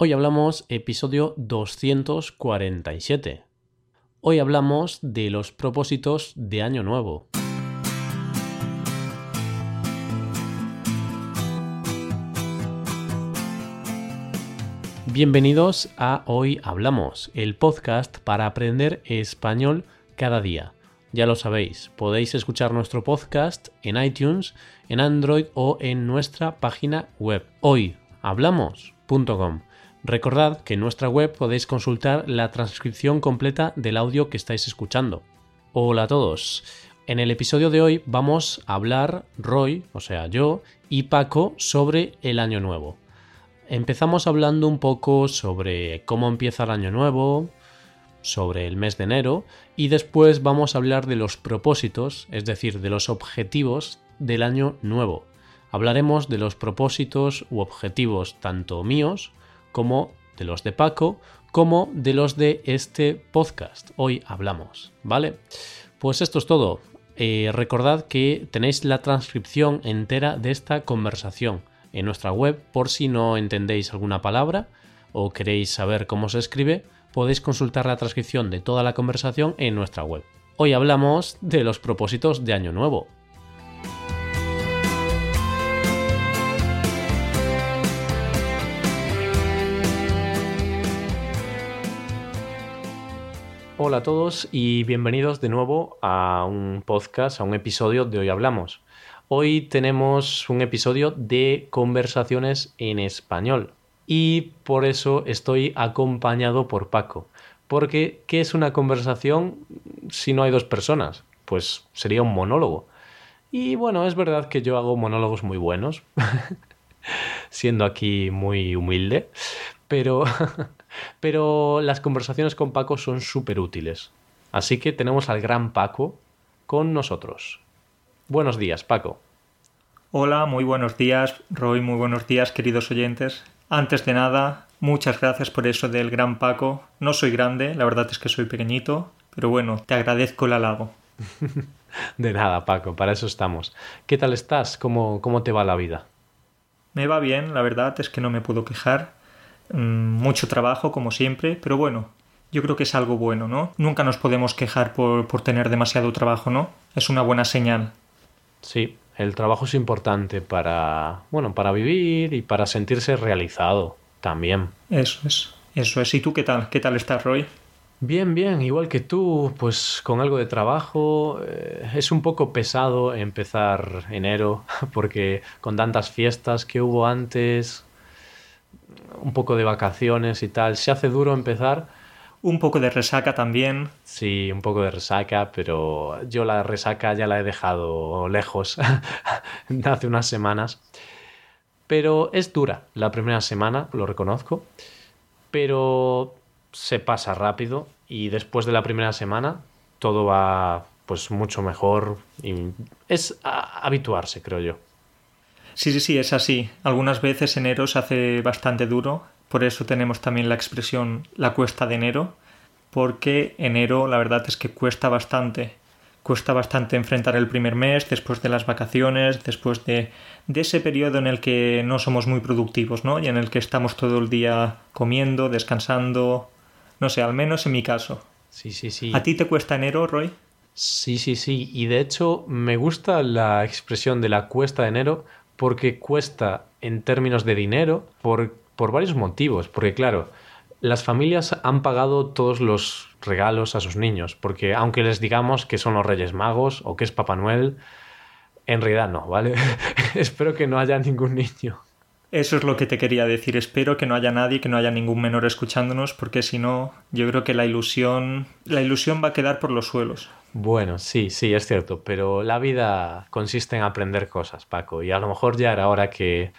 Hoy hablamos episodio 247. Hoy hablamos de los propósitos de Año Nuevo. Bienvenidos a Hoy Hablamos, el podcast para aprender español cada día. Ya lo sabéis, podéis escuchar nuestro podcast en iTunes, en Android o en nuestra página web hoyhablamos.com. Recordad que en nuestra web podéis consultar la transcripción completa del audio que estáis escuchando. Hola a todos. En el episodio de hoy vamos a hablar Roy, o sea yo, y Paco sobre el año nuevo. Empezamos hablando un poco sobre cómo empieza el año nuevo, sobre el mes de enero, y después vamos a hablar de los propósitos, es decir, de los objetivos del año nuevo. Hablaremos de los propósitos u objetivos tanto míos como de los de Paco, como de los de este podcast. Hoy hablamos, ¿vale? Pues esto es todo. Eh, recordad que tenéis la transcripción entera de esta conversación en nuestra web por si no entendéis alguna palabra o queréis saber cómo se escribe, podéis consultar la transcripción de toda la conversación en nuestra web. Hoy hablamos de los propósitos de Año Nuevo. Hola a todos y bienvenidos de nuevo a un podcast, a un episodio de Hoy Hablamos. Hoy tenemos un episodio de conversaciones en español y por eso estoy acompañado por Paco. Porque, ¿qué es una conversación si no hay dos personas? Pues sería un monólogo. Y bueno, es verdad que yo hago monólogos muy buenos, siendo aquí muy humilde, pero Pero las conversaciones con Paco son súper útiles. Así que tenemos al gran Paco con nosotros. Buenos días, Paco. Hola, muy buenos días, Roy, muy buenos días, queridos oyentes. Antes de nada, muchas gracias por eso del gran Paco. No soy grande, la verdad es que soy pequeñito, pero bueno, te agradezco el halago. de nada, Paco, para eso estamos. ¿Qué tal estás? ¿Cómo, ¿Cómo te va la vida? Me va bien, la verdad es que no me puedo quejar. Mm, mucho trabajo, como siempre, pero bueno, yo creo que es algo bueno, ¿no? Nunca nos podemos quejar por, por tener demasiado trabajo, ¿no? Es una buena señal. Sí, el trabajo es importante para, bueno, para vivir y para sentirse realizado también. Eso es, eso es. ¿Y tú qué tal? ¿Qué tal estás, Roy? Bien, bien, igual que tú, pues con algo de trabajo. Eh, es un poco pesado empezar enero porque con tantas fiestas que hubo antes, un poco de vacaciones y tal. Se hace duro empezar. Un poco de resaca también. Sí, un poco de resaca, pero yo la resaca ya la he dejado lejos hace unas semanas. Pero es dura la primera semana, lo reconozco. Pero se pasa rápido y después de la primera semana todo va pues mucho mejor y es habituarse, creo yo. Sí, sí, sí, es así. Algunas veces enero se hace bastante duro, por eso tenemos también la expresión la cuesta de enero, porque enero la verdad es que cuesta bastante. Cuesta bastante enfrentar el primer mes, después de las vacaciones, después de, de ese periodo en el que no somos muy productivos, ¿no? Y en el que estamos todo el día comiendo, descansando. No sé, al menos en mi caso. Sí, sí, sí. ¿A ti te cuesta enero, Roy? Sí, sí, sí. Y de hecho me gusta la expresión de la cuesta de enero porque cuesta en términos de dinero por, por varios motivos. Porque claro, las familias han pagado todos los regalos a sus niños, porque aunque les digamos que son los Reyes Magos o que es Papá Noel, en realidad no, ¿vale? Espero que no haya ningún niño. Eso es lo que te quería decir. Espero que no haya nadie, que no haya ningún menor escuchándonos, porque si no, yo creo que la ilusión, la ilusión va a quedar por los suelos. Bueno, sí, sí, es cierto, pero la vida consiste en aprender cosas, Paco, y a lo mejor ya era hora que,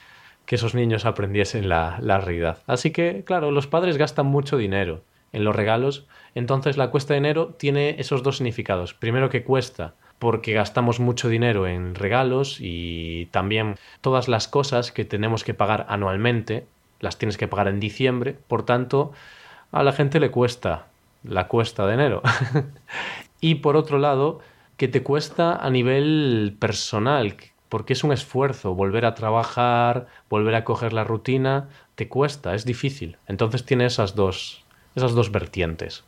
que esos niños aprendiesen la, la realidad. Así que, claro, los padres gastan mucho dinero en los regalos, entonces la cuesta de enero tiene esos dos significados. Primero que cuesta porque gastamos mucho dinero en regalos y también todas las cosas que tenemos que pagar anualmente las tienes que pagar en diciembre, por tanto a la gente le cuesta la cuesta de enero. y por otro lado, que te cuesta a nivel personal, porque es un esfuerzo volver a trabajar, volver a coger la rutina, te cuesta, es difícil. Entonces tiene esas dos, esas dos vertientes.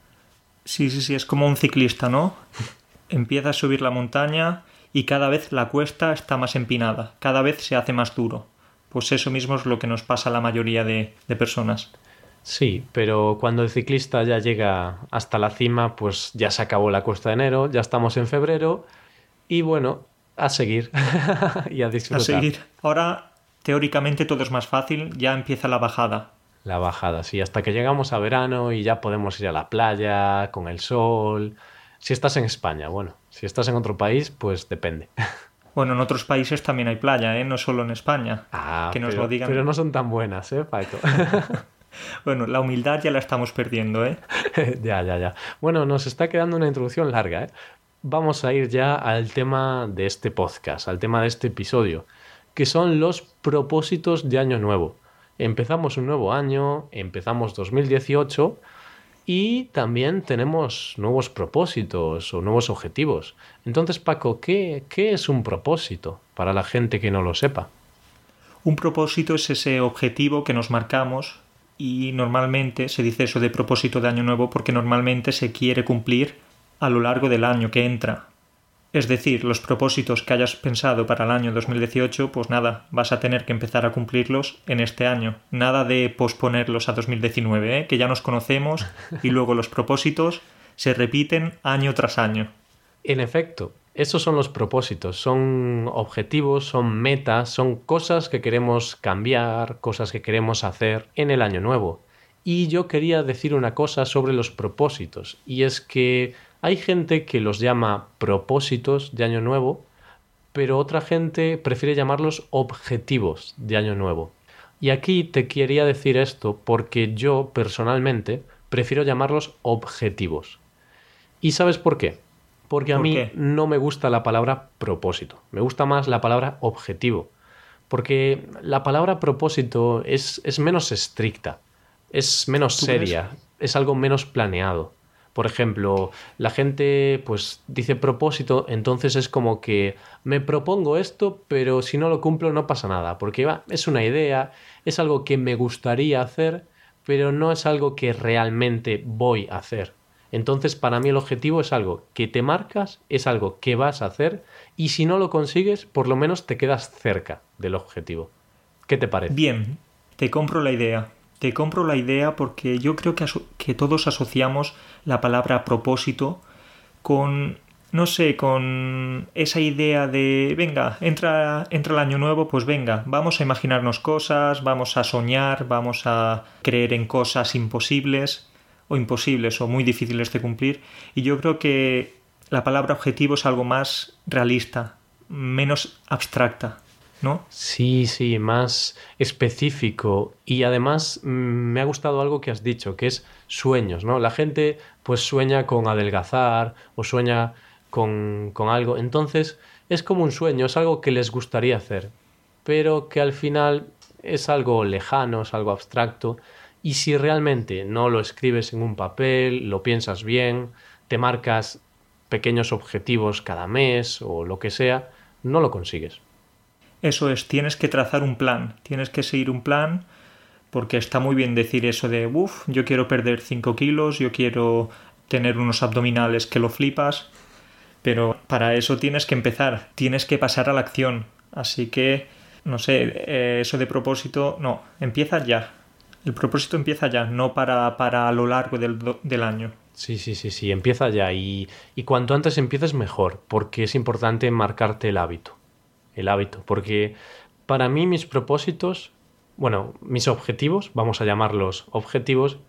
Sí, sí, sí, es como un ciclista, ¿no? Empieza a subir la montaña y cada vez la cuesta está más empinada, cada vez se hace más duro. Pues eso mismo es lo que nos pasa a la mayoría de, de personas. Sí, pero cuando el ciclista ya llega hasta la cima, pues ya se acabó la cuesta de enero, ya estamos en febrero y bueno, a seguir y a disfrutar. A seguir. Ahora, teóricamente todo es más fácil, ya empieza la bajada. La bajada, sí, hasta que llegamos a verano y ya podemos ir a la playa con el sol. Si estás en España, bueno, si estás en otro país, pues depende. Bueno, en otros países también hay playa, ¿eh? No solo en España. Ah, que nos pero, lo digan. Pero no son tan buenas, ¿eh, Paco? bueno, la humildad ya la estamos perdiendo, ¿eh? ya, ya, ya. Bueno, nos está quedando una introducción larga, ¿eh? Vamos a ir ya al tema de este podcast, al tema de este episodio, que son los propósitos de Año Nuevo. Empezamos un nuevo año, empezamos 2018 y también tenemos nuevos propósitos o nuevos objetivos. Entonces, Paco, ¿qué, ¿qué, es un propósito para la gente que no lo sepa? Un propósito es ese objetivo que nos marcamos y normalmente se dice eso de propósito de año nuevo porque normalmente se quiere cumplir a lo largo del año que entra. Es decir, los propósitos que hayas pensado para el año 2018, pues nada, vas a tener que empezar a cumplirlos en este año. Nada de posponerlos a 2019, ¿eh? que ya nos conocemos y luego los propósitos se repiten año tras año. En efecto, esos son los propósitos, son objetivos, son metas, son cosas que queremos cambiar, cosas que queremos hacer en el año nuevo. Y yo quería decir una cosa sobre los propósitos, y es que hay gente que los llama propósitos de Año Nuevo, pero otra gente prefiere llamarlos objetivos de Año Nuevo. Y aquí te quería decir esto porque yo personalmente prefiero llamarlos objetivos. ¿Y sabes por qué? Porque a mí no me gusta la palabra propósito, me gusta más la palabra objetivo. Porque la palabra propósito es, es menos estricta, es menos seria, es algo menos planeado. Por ejemplo, la gente pues dice propósito, entonces es como que me propongo esto, pero si no lo cumplo no pasa nada, porque va, es una idea, es algo que me gustaría hacer, pero no es algo que realmente voy a hacer. Entonces, para mí el objetivo es algo que te marcas, es algo que vas a hacer, y si no lo consigues, por lo menos te quedas cerca del objetivo. ¿Qué te parece? Bien, te compro la idea. Te compro la idea porque yo creo que, que todos asociamos la palabra propósito con no sé, con esa idea de, venga, entra, entra el año nuevo, pues venga, vamos a imaginarnos cosas, vamos a soñar, vamos a creer en cosas imposibles o imposibles o muy difíciles de cumplir. Y yo creo que la palabra objetivo es algo más realista, menos abstracta. ¿no? Sí, sí, más específico. Y además mm, me ha gustado algo que has dicho, que es sueños, ¿no? La gente pues sueña con adelgazar o sueña con, con algo. Entonces es como un sueño, es algo que les gustaría hacer, pero que al final es algo lejano, es algo abstracto. Y si realmente no lo escribes en un papel, lo piensas bien, te marcas pequeños objetivos cada mes o lo que sea, no lo consigues. Eso es, tienes que trazar un plan, tienes que seguir un plan, porque está muy bien decir eso de, uff, yo quiero perder 5 kilos, yo quiero tener unos abdominales que lo flipas, pero para eso tienes que empezar, tienes que pasar a la acción. Así que, no sé, eh, eso de propósito, no, empieza ya. El propósito empieza ya, no para, para a lo largo del, del año. Sí, sí, sí, sí, empieza ya y, y cuanto antes empieces mejor, porque es importante marcarte el hábito el hábito, porque para mí mis propósitos, bueno, mis objetivos, vamos a llamarlos objetivos,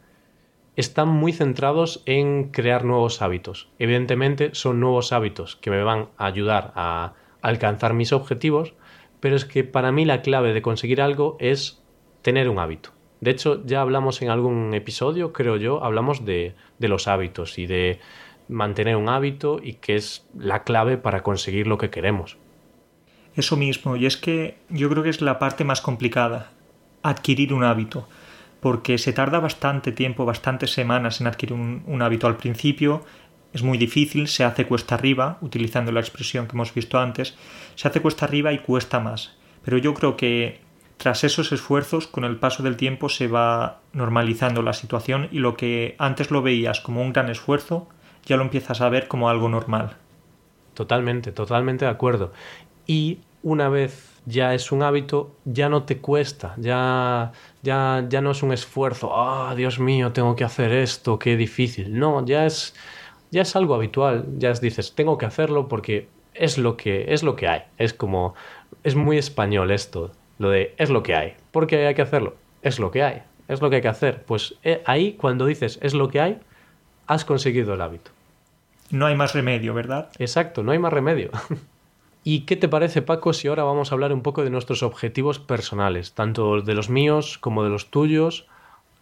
están muy centrados en crear nuevos hábitos. Evidentemente son nuevos hábitos que me van a ayudar a alcanzar mis objetivos, pero es que para mí la clave de conseguir algo es tener un hábito. De hecho, ya hablamos en algún episodio, creo yo, hablamos de, los hábitos y de mantener un hábito y que es la clave para conseguir lo que queremos. Eso mismo, y es que yo creo que es la parte más complicada, adquirir un hábito, porque se tarda bastante tiempo, bastantes semanas en adquirir un, hábito. Al principio es muy difícil, se hace cuesta arriba, utilizando la expresión que hemos visto antes, se hace cuesta arriba y cuesta más. Pero yo creo que tras esos esfuerzos, con el paso del tiempo se va normalizando la situación y lo que antes lo veías como un gran esfuerzo, ya lo empiezas a ver como algo normal. Totalmente, totalmente de acuerdo. Y una vez ya es un hábito, ya no te cuesta, ya, ya, ya no es un esfuerzo, ah, Dios mío, tengo que hacer esto, qué difícil. No, ya es, ya es algo habitual, ya dices, tengo que hacerlo porque es lo que, es lo que hay. Es como, es muy español esto, lo de es lo que hay. porque hay que hacerlo? Es lo que hay, es lo que hay que hacer. Pues eh, ahí cuando dices es lo que hay, has conseguido el hábito. No hay más remedio, ¿verdad? Exacto, no hay más remedio. ¿Y qué te parece, Paco, si ahora vamos a hablar un poco de nuestros objetivos personales, tanto de los míos como de los tuyos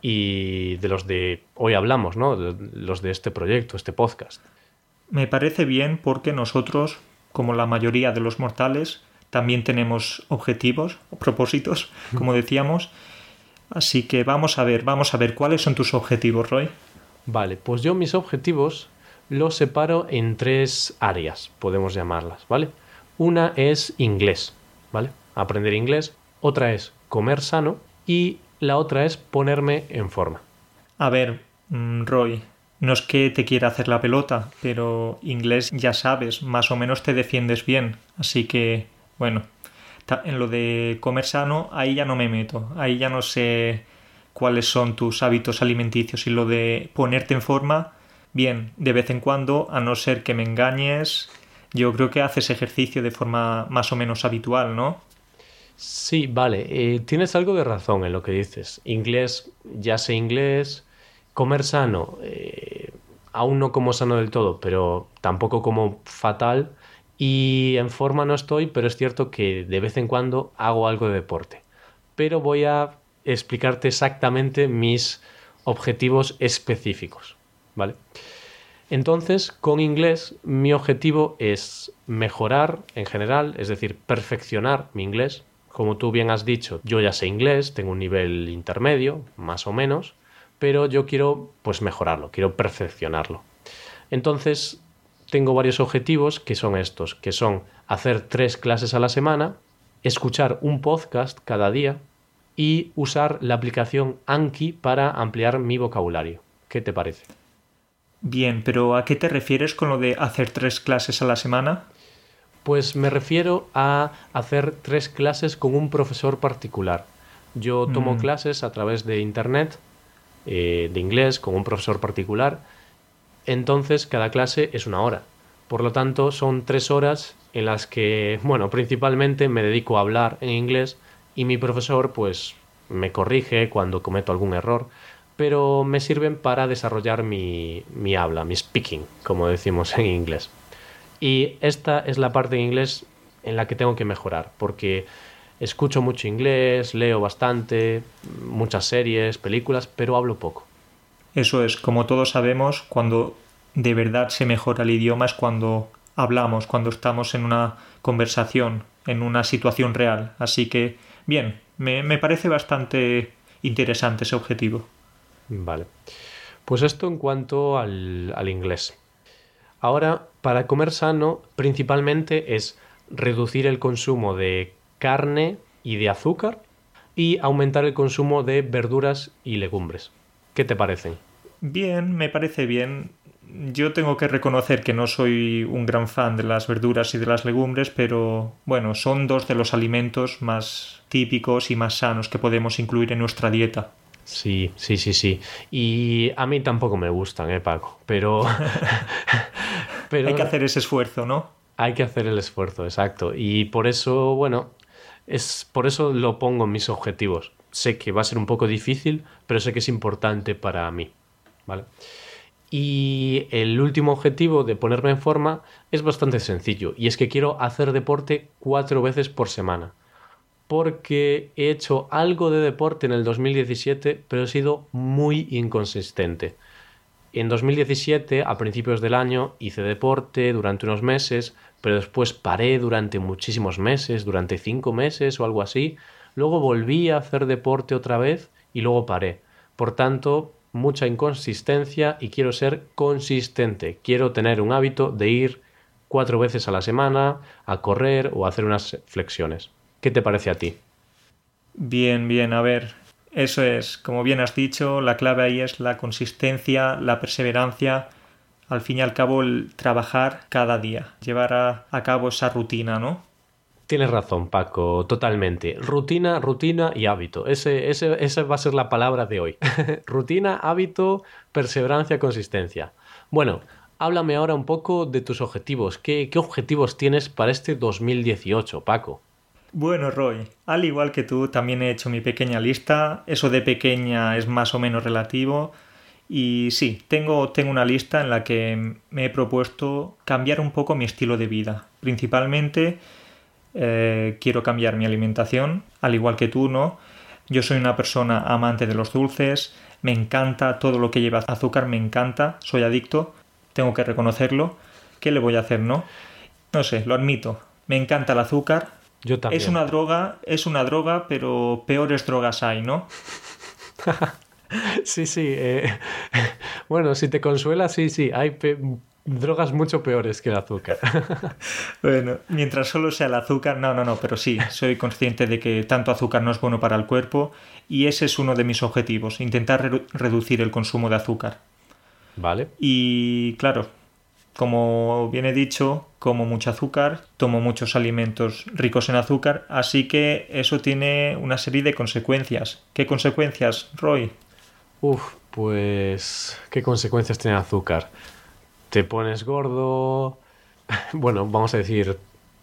y de los de hoy hablamos, ¿no? los de este proyecto, este podcast? Me parece bien porque nosotros, como la mayoría de los mortales, también tenemos objetivos o propósitos, como decíamos. Así que vamos a ver, vamos a ver cuáles son tus objetivos, Roy. Vale, pues yo mis objetivos los separo en tres áreas, podemos llamarlas, ¿vale? Una es inglés, ¿vale? Aprender inglés. Otra es comer sano. Y la otra es ponerme en forma. A ver, mm, Roy, no es que te quiera hacer la pelota, pero inglés ya sabes, más o menos te defiendes bien. Así que, bueno, en lo de comer sano, ahí ya no me meto. Ahí ya no sé cuáles son tus hábitos alimenticios. Y lo de ponerte en forma, bien, de vez en cuando, a no ser que me engañes yo creo que haces ejercicio de forma más o menos habitual, ¿no? Sí, vale. Eh, tienes algo de razón en lo que dices. Inglés, ya sé inglés. Comer sano, eh, aún no como sano del todo, pero tampoco como fatal. Y en forma no estoy, pero es cierto que de vez en cuando hago algo de deporte. Pero voy a explicarte exactamente mis objetivos específicos, ¿vale? Entonces, con inglés, mi objetivo es mejorar en general, es decir, perfeccionar mi inglés. Como tú bien has dicho, yo ya sé inglés, tengo un nivel intermedio, más o menos, pero yo quiero pues mejorarlo, quiero perfeccionarlo. Entonces, tengo varios objetivos que son estos, que son hacer tres clases a la semana, escuchar un podcast cada día y usar la aplicación Anki para ampliar mi vocabulario. ¿Qué te parece? Bien, pero ¿a qué te refieres con lo de hacer tres clases a la semana? Pues me refiero a hacer tres clases con un profesor particular. Yo tomo mm. clases a través de Internet, eh, de inglés, con un profesor particular. Entonces, cada clase es una hora. Por lo tanto, son tres horas en las que, bueno, principalmente me dedico a hablar en inglés y mi profesor, pues, me corrige cuando cometo algún error pero me sirven para desarrollar mi, habla, mi speaking, como decimos en inglés. Y esta es la parte de inglés en la que tengo que mejorar, porque escucho mucho inglés, leo bastante, muchas series, películas, pero hablo poco. Eso es, como todos sabemos, cuando de verdad se mejora el idioma es cuando hablamos, cuando estamos en una conversación, en una situación real. Así que, bien, me, me parece bastante interesante ese objetivo. Vale. Pues esto en cuanto al, al inglés. Ahora, para comer sano, principalmente es reducir el consumo de carne y de azúcar y aumentar el consumo de verduras y legumbres. ¿Qué te parecen? Bien, me parece bien. Yo tengo que reconocer que no soy un gran fan de las verduras y de las legumbres, pero bueno, son dos de los alimentos más típicos y más sanos que podemos incluir en nuestra dieta. Sí, sí, sí, sí. Y a mí tampoco me gustan, ¿eh, Paco? Pero... Pero... Hay que hacer ese esfuerzo, ¿no? Hay que hacer el esfuerzo, exacto. Y por eso, bueno, es por eso lo pongo en mis objetivos. Sé que va a ser un poco difícil, pero sé que es importante para mí, ¿vale? Y el último objetivo de ponerme en forma es bastante sencillo, y es que quiero hacer deporte cuatro veces por semana porque he hecho algo de deporte en el 2017, pero he sido muy inconsistente. En 2017, a principios del año, hice deporte durante unos meses, pero después paré durante muchísimos meses, durante cinco meses o algo así. Luego volví a hacer deporte otra vez y luego paré. Por tanto, mucha inconsistencia y quiero ser consistente. Quiero tener un hábito de ir cuatro veces a la semana a correr o a hacer unas flexiones. ¿Qué te parece a ti? Bien, bien, a ver, eso es, como bien has dicho, la clave ahí es la consistencia, la perseverancia, al fin y al cabo el trabajar cada día, llevar a, cabo esa rutina, ¿no? Tienes razón, Paco, totalmente. Rutina, rutina y hábito. Ese, esa va a ser la palabra de hoy. rutina, hábito, perseverancia, consistencia. Bueno, háblame ahora un poco de tus objetivos. ¿Qué, qué objetivos tienes para este 2018, Paco? Bueno, Roy, al igual que tú, también he hecho mi pequeña lista. Eso de pequeña es más o menos relativo. Y sí, tengo, tengo una lista en la que me he propuesto cambiar un poco mi estilo de vida. Principalmente eh, quiero cambiar mi alimentación, al igual que tú, ¿no? Yo soy una persona amante de los dulces, me encanta todo lo que lleva azúcar, me encanta, soy adicto, tengo que reconocerlo. ¿Qué le voy a hacer, no? No sé, lo admito. Me encanta el azúcar, yo también. Es una droga, es una droga, pero peores drogas hay, ¿no? sí, sí. Eh, bueno, si te consuela, sí, sí. Hay drogas mucho peores que el azúcar. bueno, mientras solo sea el azúcar, no, no, no, pero sí, soy consciente de que tanto azúcar no es bueno para el cuerpo y ese es uno de mis objetivos, intentar reducir el consumo de azúcar. Vale. Y claro, como bien he dicho, como mucho azúcar, tomo muchos alimentos ricos en azúcar, así que eso tiene una serie de consecuencias. ¿Qué consecuencias, Roy? Uf, pues... ¿Qué consecuencias tiene el azúcar? Te pones gordo... Bueno, vamos a decir,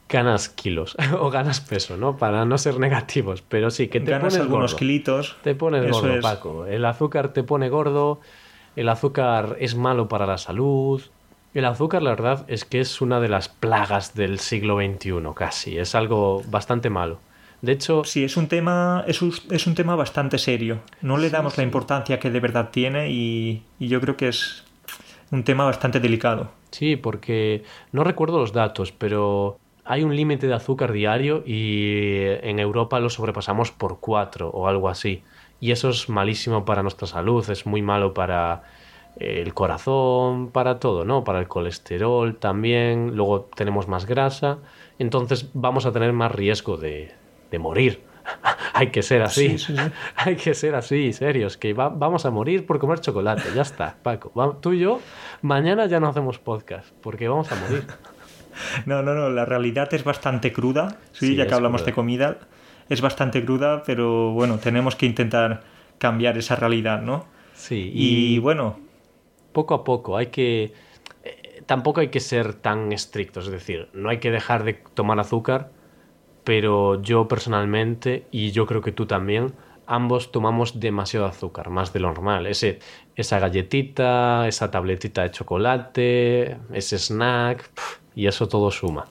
ganas kilos o ganas peso, ¿no? Para no ser negativos, pero sí, que te ganas pones algunos gordo. kilitos. Te pones gordo, Paco. El azúcar te pone gordo, el azúcar es malo para la salud, el azúcar, la verdad, es que es una de las plagas del siglo XXI, casi. Es algo bastante malo. De hecho. Sí, es un tema. Es un, es un tema bastante serio. No le damos la importancia que de verdad tiene y, y yo creo que es un tema bastante delicado. Sí, porque no recuerdo los datos, pero hay un límite de azúcar diario y en Europa lo sobrepasamos por cuatro o algo así. Y eso es malísimo para nuestra salud, es muy malo para el corazón, para todo, ¿no? Para el colesterol también, luego tenemos más grasa, entonces vamos a tener más riesgo de, de morir. Hay que ser así, hay que ser así, serios, que vamos a morir por comer chocolate, ya está, Paco. tú y yo, mañana ya no hacemos podcast, porque vamos a morir. No, no, no, la realidad es bastante cruda, sí, ya que hablamos de comida, es bastante cruda, pero bueno, tenemos que intentar cambiar esa realidad, ¿no? Sí, y bueno, poco a poco, hay que... Eh, tampoco hay que ser tan estrictos, es decir, no hay que dejar de tomar azúcar, pero yo personalmente, y yo creo que tú también, ambos tomamos demasiado azúcar, más de lo normal. Ese, esa galletita, esa tabletita de chocolate, ese snack, y eso todo suma.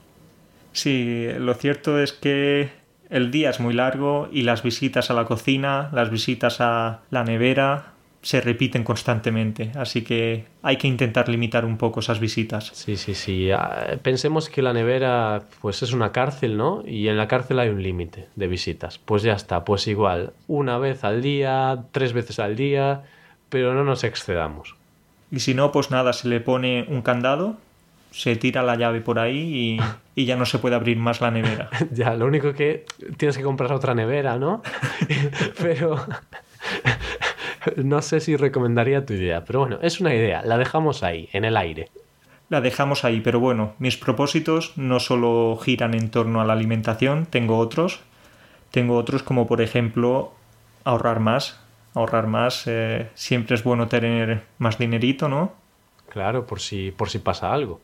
Sí, lo cierto es que el día es muy largo y las visitas a la cocina, las visitas a la nevera, se repiten constantemente, así que hay que intentar limitar un poco esas visitas. Sí, sí, sí. Ah, pensemos que la nevera pues es una cárcel, ¿no? Y en la cárcel hay un límite de visitas. Pues ya está, pues igual, una vez al día, tres veces al día, pero no nos excedamos. Y si no, pues nada, se le pone un candado, se tira la llave por ahí y, y ya no se puede abrir más la nevera. ya, lo único que tienes que comprar otra nevera, ¿no? pero no sé si recomendaría tu idea, pero bueno, es una idea, la dejamos ahí, en el aire. La dejamos ahí, pero bueno, mis propósitos no solo giran en torno a la alimentación, tengo otros. Tengo otros como por ejemplo ahorrar más. Ahorrar más, eh, siempre es bueno tener más dinerito, ¿no? Claro, por si, por si pasa algo.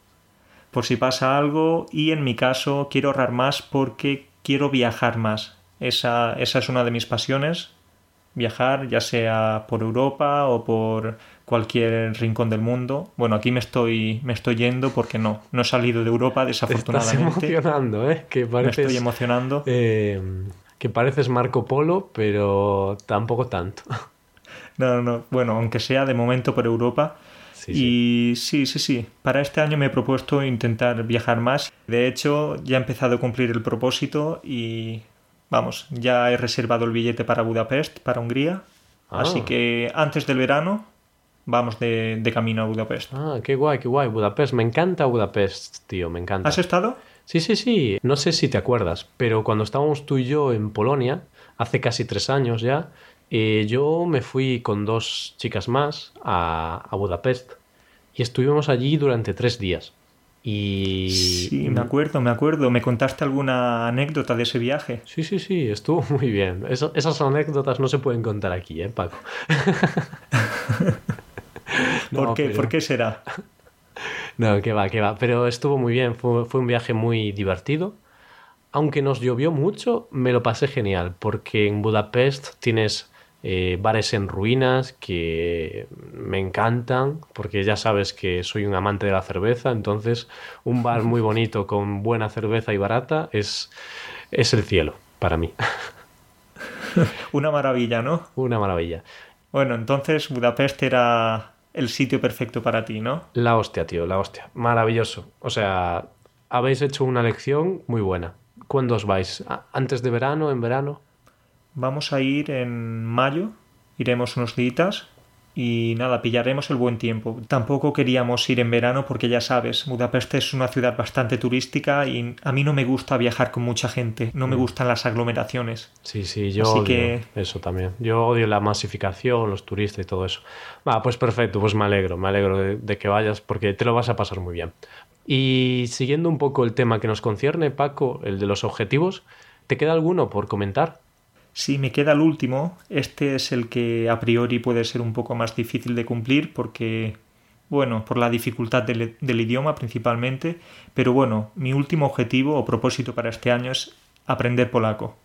Por si pasa algo y en mi caso quiero ahorrar más porque quiero viajar más. Esa, esa es una de mis pasiones, viajar, ya sea por Europa o por cualquier rincón del mundo. Bueno, aquí me estoy, me estoy yendo porque no, no he salido de Europa desafortunadamente. Te estás emocionando, ¿eh? Que pareces, me estoy emocionando. Eh, que pareces Marco Polo, pero tampoco tanto. No, no, bueno, aunque sea de momento por Europa. y sí, sí, sí. Para este año me he propuesto intentar viajar más. De hecho, ya he empezado a cumplir el propósito y Vamos, ya he reservado el billete para Budapest, para Hungría. Así ah. que antes del verano vamos de, de, camino a Budapest. Ah, qué guay, qué guay. Budapest, me encanta Budapest, tío, me encanta. ¿Has estado? Sí, sí, sí. No sé si te acuerdas, pero cuando estábamos tú y yo en Polonia, hace casi tres años ya, eh, yo me fui con dos chicas más a, a Budapest y estuvimos allí durante tres días. Y... Sí, me acuerdo, me acuerdo. ¿Me contaste alguna anécdota de ese viaje? Sí, sí, sí, estuvo muy bien. Eso, esas anécdotas no se pueden contar aquí, ¿eh, Paco? ¿Por, no, qué? Pero... ¿Por qué será? No, que va, que va. Pero estuvo muy bien, fue, fue un viaje muy divertido. Aunque nos llovió mucho, me lo pasé genial, porque en Budapest tienes eh, bares en ruinas que me encantan, porque ya sabes que soy un amante de la cerveza, entonces un bar muy bonito con buena cerveza y barata es, es el cielo para mí. Una maravilla, ¿no? Una maravilla. Bueno, entonces Budapest era el sitio perfecto para ti, ¿no? La hostia, tío, la hostia. Maravilloso. O sea, habéis hecho una lección muy buena. ¿Cuándo os vais? ¿Antes de verano? ¿En verano? Vamos a ir en mayo, iremos unos días y nada, pillaremos el buen tiempo. Tampoco queríamos ir en verano porque ya sabes, Budapest es una ciudad bastante turística y a mí no me gusta viajar con mucha gente, no me gustan las aglomeraciones. Sí, sí, yo Así odio que... eso también. Yo odio la masificación, los turistas y todo eso. Va, pues perfecto, pues me alegro, me alegro de, de que vayas porque te lo vas a pasar muy bien. Y siguiendo un poco el tema que nos concierne, Paco, el de los objetivos, ¿te queda alguno por comentar? Si me queda el último, este es el que a priori puede ser un poco más difícil de cumplir porque, bueno, por la dificultad del, del, idioma principalmente, pero bueno, mi último objetivo o propósito para este año es aprender polaco.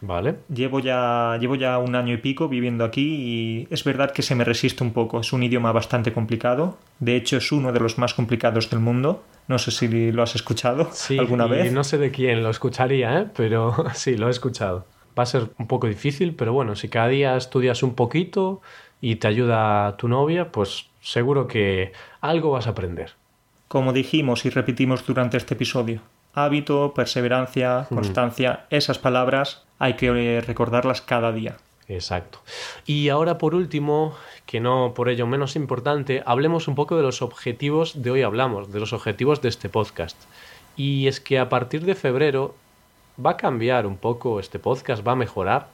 Vale. Llevo ya, llevo ya un año y pico viviendo aquí y es verdad que se me resiste un poco. Es un idioma bastante complicado. De hecho, es uno de los más complicados del mundo. No sé si lo has escuchado sí, alguna vez. No sé de quién lo escucharía, ¿eh? pero sí, lo he escuchado va a ser un poco difícil, pero bueno, si cada día estudias un poquito y te ayuda tu novia, pues seguro que algo vas a aprender. Como dijimos y repetimos durante este episodio, hábito, perseverancia, constancia, mm. esas palabras hay que recordarlas cada día. Exacto. Y ahora por último, que no por ello menos importante, hablemos un poco de los objetivos de hoy hablamos, de los objetivos de este podcast. Y es que a partir de febrero va a cambiar un poco este podcast, va a mejorar.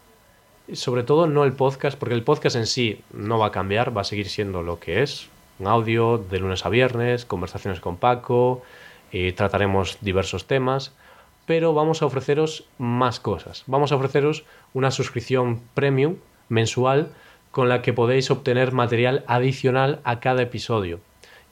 Sobre todo no el podcast, porque el podcast en sí no va a cambiar, va a seguir siendo lo que es, un audio de lunes a viernes, conversaciones con Paco, eh, trataremos diversos temas, pero vamos a ofreceros más cosas. Vamos a ofreceros una suscripción premium mensual con la que podéis obtener material adicional a cada episodio.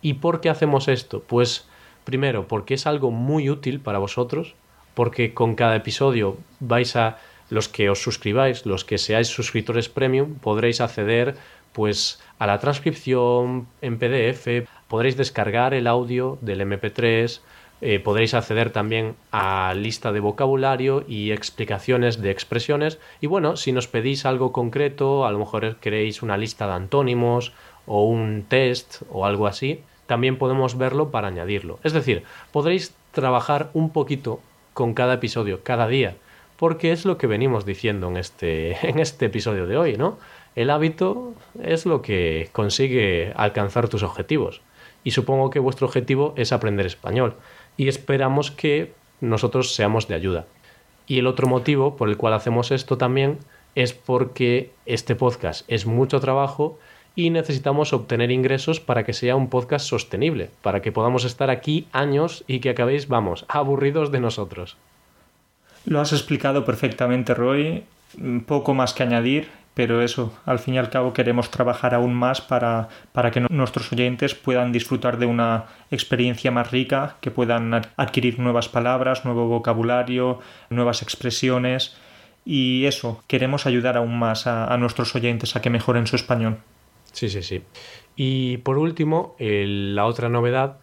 ¿Y por qué hacemos esto? Pues primero, porque es algo muy útil para vosotros, porque con cada episodio vais a los que os suscribáis, los que seáis suscriptores premium, podréis acceder pues a la transcripción en PDF, podréis descargar el audio del MP3, eh, podréis acceder también a lista de vocabulario y explicaciones de expresiones. Y bueno, si nos pedís algo concreto, a lo mejor queréis una lista de antónimos o un test o algo así, también podemos verlo para añadirlo. Es decir, podréis trabajar un poquito con cada episodio, cada día, porque es lo que venimos diciendo en este, en este episodio de hoy, ¿no? El hábito es lo que consigue alcanzar tus objetivos. Y supongo que vuestro objetivo es aprender español. Y esperamos que nosotros seamos de ayuda. Y el otro motivo por el cual hacemos esto también es porque este podcast es mucho trabajo y necesitamos obtener ingresos para que sea un podcast sostenible, para que podamos estar aquí años y que acabéis, vamos, aburridos de nosotros. Lo has explicado perfectamente, Roy. Poco más que añadir, pero eso, al fin y al cabo queremos trabajar aún más para, para que nuestros oyentes puedan disfrutar de una experiencia más rica, que puedan adquirir nuevas palabras, nuevo vocabulario, nuevas expresiones. Y eso, queremos ayudar aún más a, a nuestros oyentes a que mejoren su español. Sí, sí, sí. Y por último, la otra novedad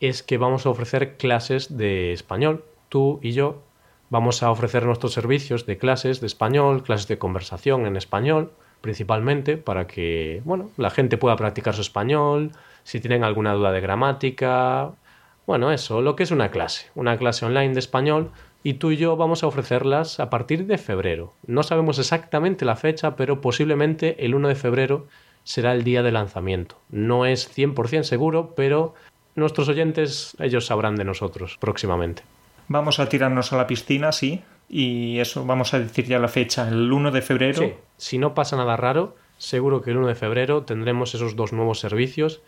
es que vamos a ofrecer clases de español. Tú y yo vamos a ofrecer nuestros servicios de clases de español, clases de conversación en español, principalmente para que, bueno, la gente pueda practicar su español, si tienen alguna duda de gramática, bueno, eso, lo que es una clase, una clase online de español y tú y yo vamos a ofrecerlas a partir de febrero. No sabemos exactamente la fecha, pero posiblemente el 1 de febrero será el día de lanzamiento. No es 100% seguro, pero nuestros oyentes, ellos sabrán de nosotros próximamente. Vamos a tirarnos a la piscina, sí, y eso, vamos a decir ya la fecha, el 1 de febrero. Sí, si no pasa nada raro, seguro que el 1 de febrero tendremos esos dos nuevos servicios.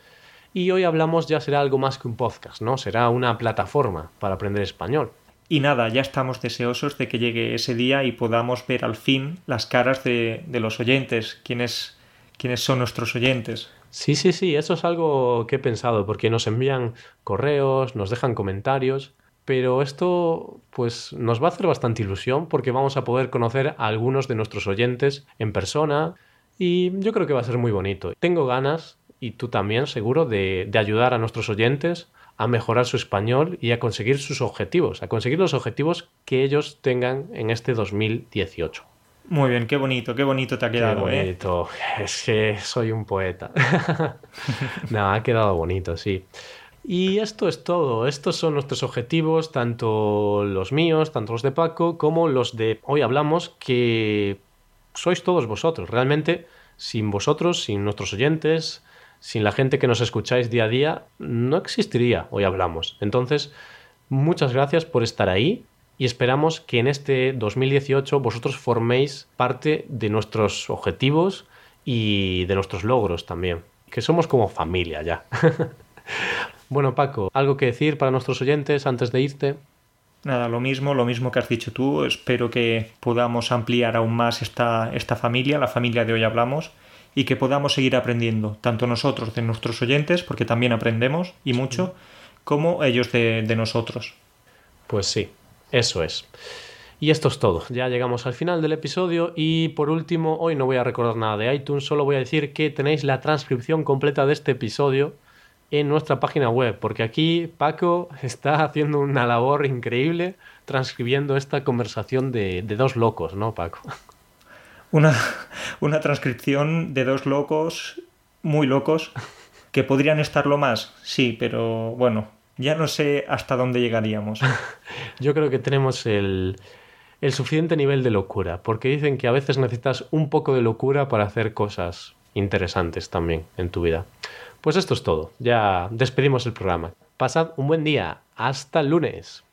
Y hoy hablamos ya será algo más que un podcast, ¿no? Será una plataforma para aprender español. Y nada, ya estamos deseosos de que llegue ese día y podamos ver al fin las caras de, de los oyentes, quiénes, quiénes son nuestros oyentes. Sí, sí, sí, eso es algo que he pensado, porque nos envían correos, nos dejan comentarios, pero esto pues nos va a hacer bastante ilusión porque vamos a poder conocer a algunos de nuestros oyentes en persona y yo creo que va a ser muy bonito. Tengo ganas, y tú también seguro, de, de ayudar a nuestros oyentes a mejorar su español y a conseguir sus objetivos, a conseguir los objetivos que ellos tengan en este 2018. Muy bien, qué bonito, qué bonito te ha quedado, qué ¿eh? bonito. Es que soy un poeta. no, ha quedado bonito, sí. Y esto es todo. Estos son nuestros objetivos, tanto los míos, tanto los de Paco, como los de hoy hablamos, que sois todos vosotros. Realmente, sin vosotros, sin nuestros oyentes, sin la gente que nos escucháis día a día, no existiría hoy hablamos. Entonces, muchas gracias por estar ahí y esperamos que en este 2018 vosotros forméis parte de nuestros objetivos y de nuestros logros también, que somos como familia ya. bueno, Paco, ¿algo que decir para nuestros oyentes antes de irte? Nada, lo mismo, lo mismo que has dicho tú. Espero que podamos ampliar aún más esta, esta familia, la familia de hoy hablamos, y que podamos seguir aprendiendo, tanto nosotros de nuestros oyentes, porque también aprendemos y mucho, como ellos de, de nosotros. Pues sí, eso es. Y esto es todo. Ya llegamos al final del episodio y por último, hoy no voy a recordar nada de iTunes, solo voy a decir que tenéis la transcripción completa de este episodio en nuestra página web, porque aquí Paco está haciendo una labor increíble transcribiendo esta conversación de, dos locos, ¿no, Paco? Una, una transcripción de dos locos, muy locos, que podrían estarlo más, sí, pero bueno, ya no sé hasta dónde llegaríamos. Yo creo que tenemos el, el suficiente nivel de locura, porque dicen que a veces necesitas un poco de locura para hacer cosas interesantes también en tu vida. Pues esto es todo, ya despedimos el programa. Pasad un buen día, hasta el lunes.